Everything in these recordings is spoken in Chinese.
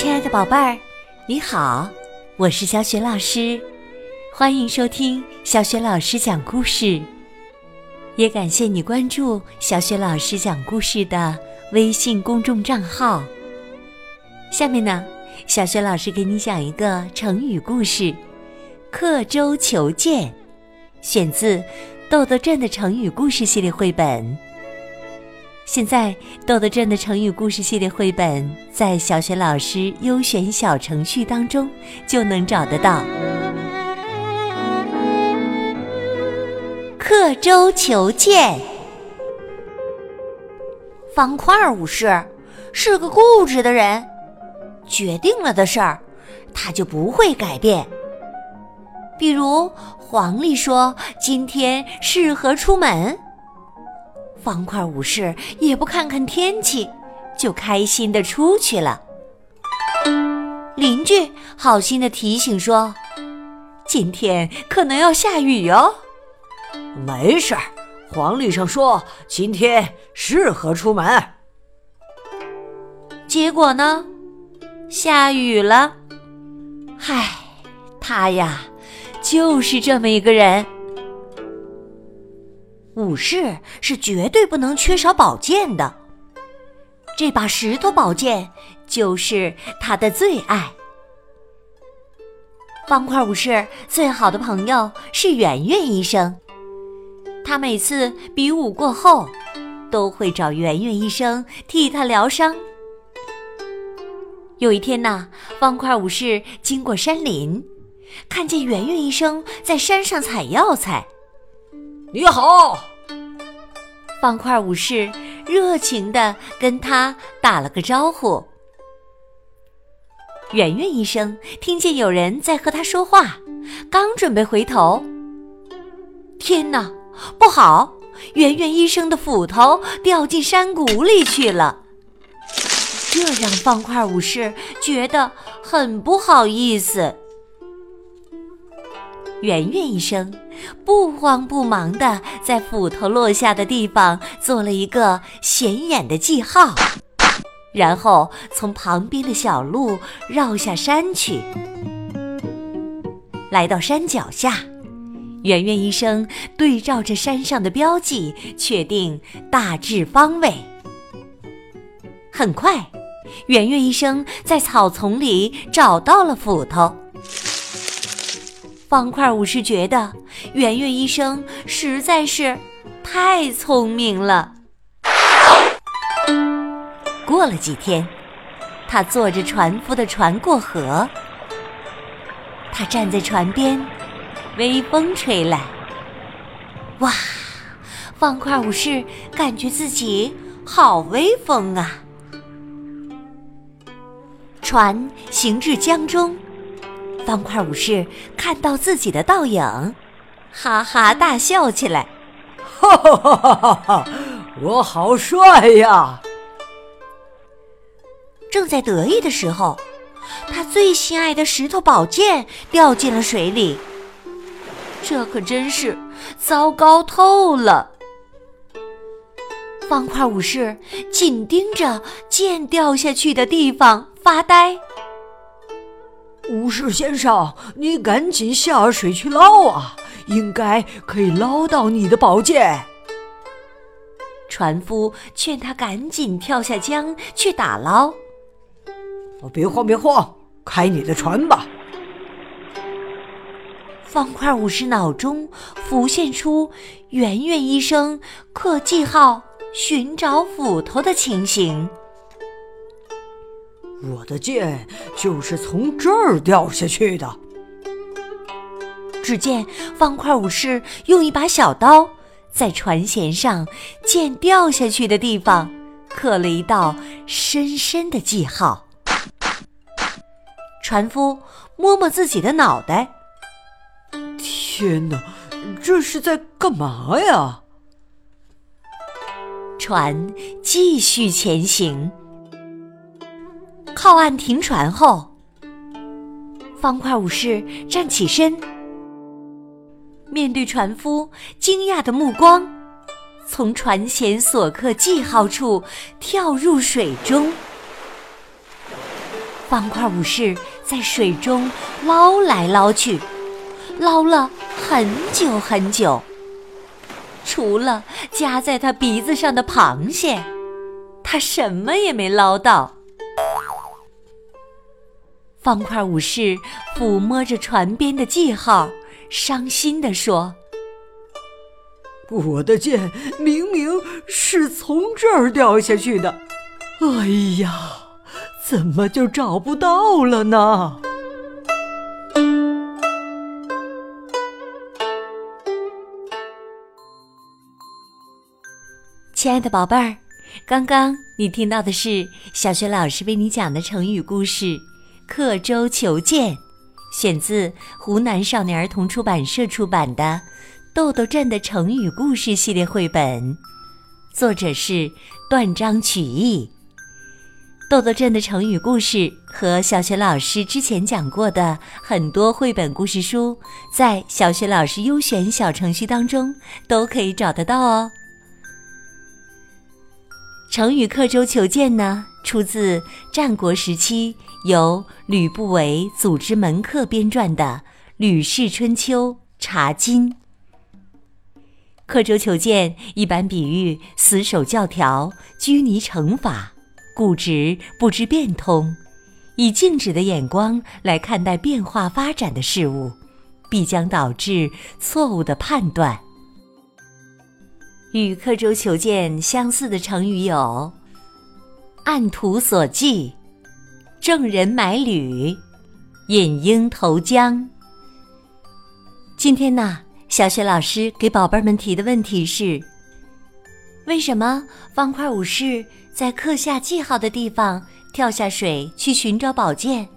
亲爱的宝贝儿，你好，我是小雪老师，欢迎收听小雪老师讲故事。也感谢你关注小雪老师讲故事的微信公众账号。下面呢，小雪老师给你讲一个成语故事“刻舟求剑”，选自《豆豆镇的成语故事系列绘本。现在，豆豆镇的成语故事系列绘本在小学老师优选小程序当中就能找得到。刻舟求剑，方块武士是个固执的人，决定了的事儿，他就不会改变。比如，黄历说今天适合出门。方块武士也不看看天气，就开心的出去了。邻居好心的提醒说：“今天可能要下雨哦。”没事儿，黄历上说今天适合出门。结果呢，下雨了。唉，他呀，就是这么一个人。武士是绝对不能缺少宝剑的，这把石头宝剑就是他的最爱。方块武士最好的朋友是圆圆医生，他每次比武过后，都会找圆圆医生替他疗伤。有一天呐，方块武士经过山林，看见圆圆医生在山上采药材。你好，方块武士热情的跟他打了个招呼。圆圆医生听见有人在和他说话，刚准备回头，天哪，不好！圆圆医生的斧头掉进山谷里去了，这让方块武士觉得很不好意思。圆圆医生不慌不忙地在斧头落下的地方做了一个显眼的记号，然后从旁边的小路绕下山去。来到山脚下，圆圆医生对照着山上的标记，确定大致方位。很快，圆圆医生在草丛里找到了斧头。方块武士觉得圆圆医生实在是太聪明了。过了几天，他坐着船夫的船过河。他站在船边，微风吹来，哇！方块武士感觉自己好威风啊！船行至江中。方块武士看到自己的倒影，哈哈大笑起来。哈哈哈哈哈！我好帅呀！正在得意的时候，他最心爱的石头宝剑掉进了水里。这可真是糟糕透了！方块武士紧盯着剑掉下去的地方发呆。武士先生，你赶紧下水去捞啊！应该可以捞到你的宝剑。船夫劝他赶紧跳下江去打捞。别慌，别慌，开你的船吧。方块武士脑中浮现出圆圆医生刻记号、寻找斧头的情形。我的剑就是从这儿掉下去的。只见方块武士用一把小刀在船舷上剑掉下去的地方刻了一道深深的记号。船夫摸摸自己的脑袋，天哪，这是在干嘛呀？船继续前行。靠岸停船后，方块武士站起身，面对船夫惊讶的目光，从船舷所刻记号处跳入水中。方块武士在水中捞来捞去，捞了很久很久。除了夹在他鼻子上的螃蟹，他什么也没捞到。方块武士抚摸着船边的记号，伤心地说：“我的剑明明是从这儿掉下去的，哎呀，怎么就找不到了呢？”亲爱的宝贝儿，刚刚你听到的是小学老师为你讲的成语故事《刻舟求剑》，选自湖南少年儿童出版社出版的《豆豆镇的成语故事》系列绘本，作者是断章取义。豆豆镇的成语故事和小学老师之前讲过的很多绘本故事书，在小学老师优选小程序当中都可以找得到哦。成语“刻舟求剑”呢，出自战国时期由吕不韦组织门客编撰的《吕氏春秋·茶经》。刻舟求剑一般比喻死守教条、拘泥惩罚、固执不知变通，以静止的眼光来看待变化发展的事物，必将导致错误的判断。与刻舟求剑相似的成语有“按图索骥”“郑人买履”“引鹰投江”。今天呢，小雪老师给宝贝们提的问题是：为什么方块武士在刻下记号的地方跳下水去寻找宝剑，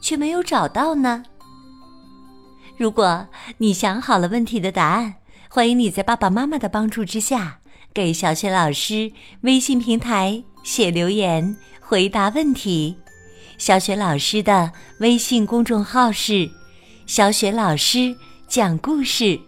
却没有找到呢？如果你想好了问题的答案。欢迎你在爸爸妈妈的帮助之下，给小雪老师微信平台写留言回答问题。小雪老师的微信公众号是“小雪老师讲故事”，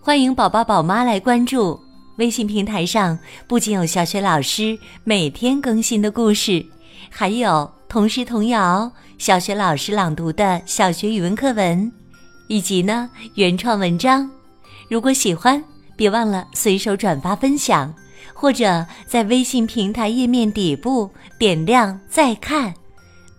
欢迎宝宝宝妈来关注。微信平台上不仅有小雪老师每天更新的故事，还有童诗童谣、小学老师朗读的小学语文课文，以及呢原创文章。如果喜欢，别忘了随手转发分享，或者在微信平台页面底部点亮再看。